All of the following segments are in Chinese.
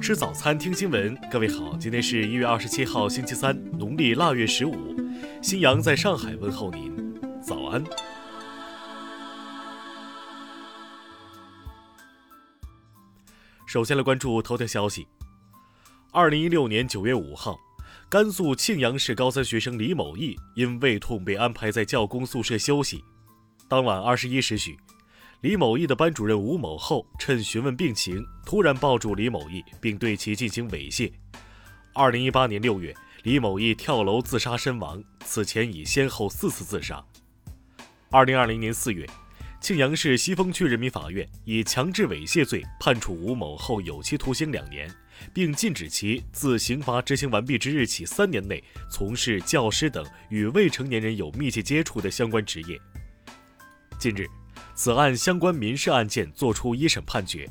吃早餐，听新闻。各位好，今天是一月二十七号，星期三，农历腊月十五。新阳在上海问候您，早安。首先来关注头条消息。二零一六年九月五号，甘肃庆阳市高三学生李某义因胃痛被安排在教工宿舍休息。当晚二十一时许。李某义的班主任吴某厚趁询问病情，突然抱住李某义，并对其进行猥亵。二零一八年六月，李某义跳楼自杀身亡，此前已先后四次自杀。二零二零年四月，庆阳市西峰区人民法院以强制猥亵罪判处吴某厚有期徒刑两年，并禁止其自刑罚执行完毕之日起三年内从事教师等与未成年人有密切接触的相关职业。近日。此案相关民事案件作出一审判决，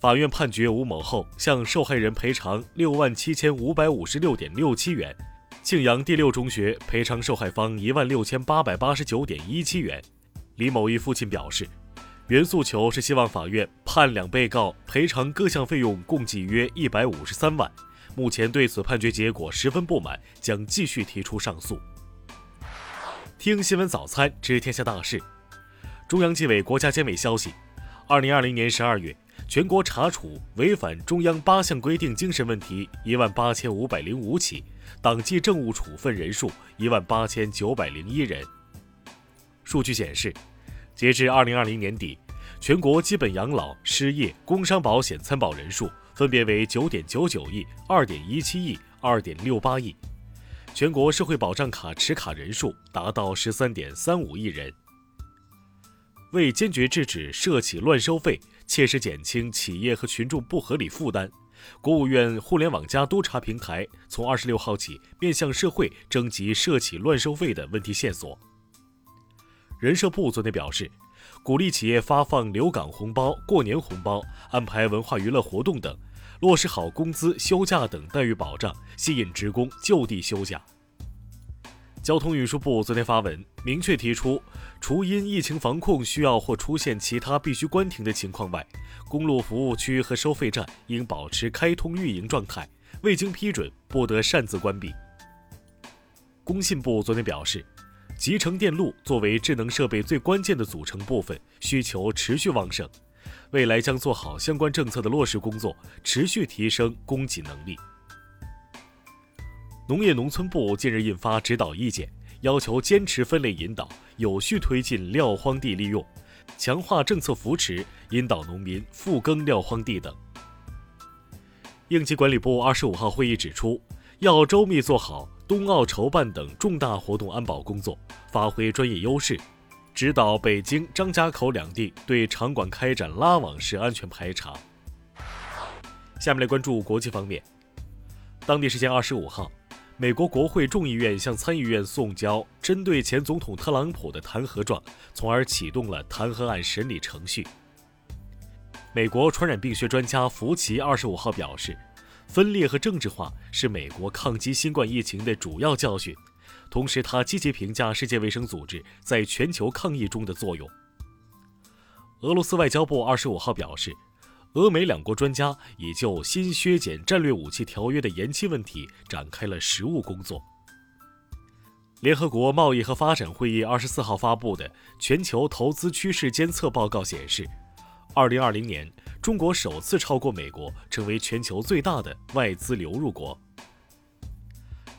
法院判决吴某后向受害人赔偿六万七千五百五十六点六七元，庆阳第六中学赔偿受害方一万六千八百八十九点一七元。李某一父亲表示，原诉求是希望法院判两被告赔偿各项费用共计约一百五十三万，目前对此判决结果十分不满，将继续提出上诉。听新闻早餐知天下大事。中央纪委国家监委消息，二零二零年十二月，全国查处违反中央八项规定精神问题一万八千五百零五起，党纪政务处分人数一万八千九百零一人。数据显示，截至二零二零年底，全国基本养老、失业、工伤保险参保人数分别为九点九九亿、二点一七亿、二点六八亿，全国社会保障卡持卡人数达到十三点三五亿人。为坚决制止涉企乱收费，切实减轻企业和群众不合理负担，国务院互联网加督查平台从二十六号起面向社会征集涉企乱收费的问题线索。人社部昨天表示，鼓励企业发放留岗红包、过年红包，安排文化娱乐活动等，落实好工资、休假等待遇保障，吸引职工就地休假。交通运输部昨天发文，明确提出，除因疫情防控需要或出现其他必须关停的情况外，公路服务区和收费站应保持开通运营状态，未经批准不得擅自关闭。工信部昨天表示，集成电路作为智能设备最关键的组成部分，需求持续旺盛，未来将做好相关政策的落实工作，持续提升供给能力。农业农村部近日印发指导意见，要求坚持分类引导，有序推进撂荒地利用，强化政策扶持，引导农民复耕撂荒地等。应急管理部二十五号会议指出，要周密做好冬奥筹办等重大活动安保工作，发挥专业优势，指导北京、张家口两地对场馆开展拉网式安全排查。下面来关注国际方面，当地时间二十五号。美国国会众议院向参议院送交针对前总统特朗普的弹劾状，从而启动了弹劾案审理程序。美国传染病学专家福奇二十五号表示，分裂和政治化是美国抗击新冠疫情的主要教训。同时，他积极评价世界卫生组织在全球抗疫中的作用。俄罗斯外交部二十五号表示。俄美两国专家已就新削减战略武器条约的延期问题展开了实务工作。联合国贸易和发展会议二十四号发布的全球投资趋势监测报告显示，二零二零年中国首次超过美国，成为全球最大的外资流入国。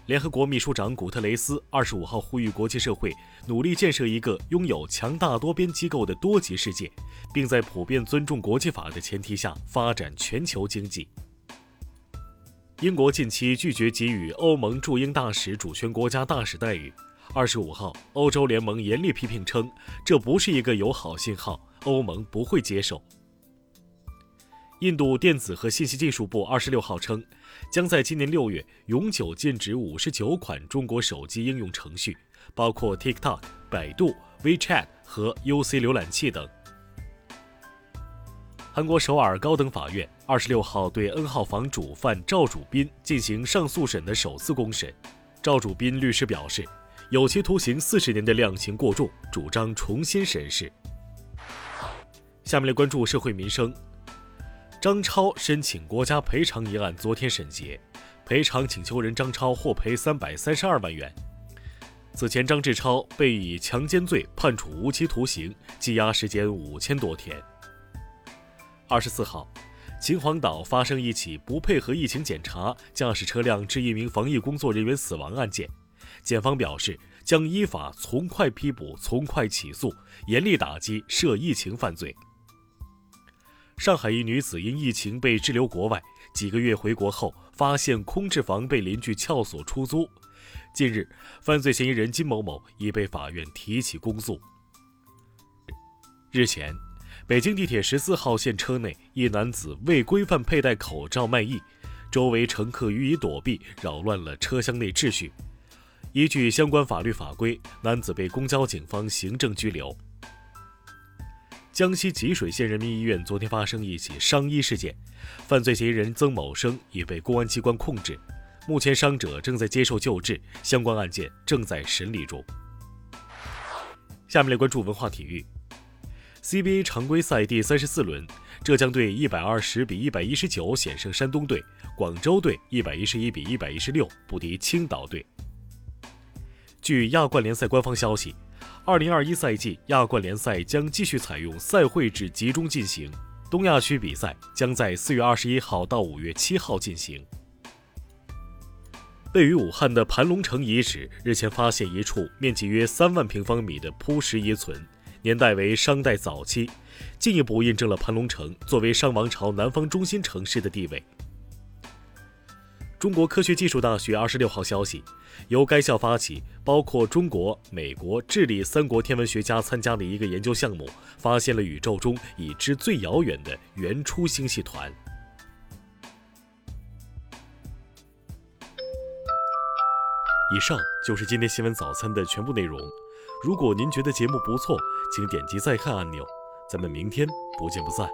联合国秘书长古特雷斯二十五号呼吁国际社会努力建设一个拥有强大多边机构的多极世界，并在普遍尊重国际法的前提下发展全球经济。英国近期拒绝给予欧盟驻英大使主权国家大使待遇。二十五号，欧洲联盟严厉批评称，这不是一个友好信号，欧盟不会接受。印度电子和信息技术部二十六号称，将在今年六月永久禁止五十九款中国手机应用程序，包括 TikTok、百度、WeChat 和 UC 浏览器等。韩国首尔高等法院二十六号对 N 号房主犯赵主斌进行上诉审的首次公审，赵主斌律师表示，有期徒刑四十年的量刑过重，主张重新审视。下面来关注社会民生。张超申请国家赔偿一案昨天审结，赔偿请求人张超获赔三百三十二万元。此前，张志超被以强奸罪判处无期徒刑，羁押时间五千多天。二十四号，秦皇岛发生一起不配合疫情检查、驾驶车辆致一名防疫工作人员死亡案件，检方表示将依法从快批捕、从快起诉，严厉打击涉疫情犯罪。上海一女子因疫情被滞留国外，几个月回国后，发现空置房被邻居撬锁出租。近日，犯罪嫌疑人金某某已被法院提起公诉。日前，北京地铁十四号线车内，一男子未规范佩戴口罩卖艺，周围乘客予以躲避，扰乱了车厢内秩序。依据相关法律法规，男子被公交警方行政拘留。江西吉水县人民医院昨天发生一起伤医事件，犯罪嫌疑人曾某生已被公安机关控制。目前伤者正在接受救治，相关案件正在审理中。下面来关注文化体育。CBA 常规赛第三十四轮，浙江队一百二十比一百一十九险胜山东队，广州队一百一十一比一百一十六不敌青岛队。据亚冠联赛官方消息，二零二一赛季亚冠联赛将继续采用赛会制集中进行，东亚区比赛将在四月二十一号到五月七号进行。位于武汉的盘龙城遗址日前发现一处面积约三万平方米的铺石遗存，年代为商代早期，进一步印证了盘龙城作为商王朝南方中心城市的地位。中国科学技术大学二十六号消息，由该校发起，包括中国、美国、智利三国天文学家参加的一个研究项目，发现了宇宙中已知最遥远的原初星系团。以上就是今天新闻早餐的全部内容。如果您觉得节目不错，请点击再看按钮。咱们明天不见不散。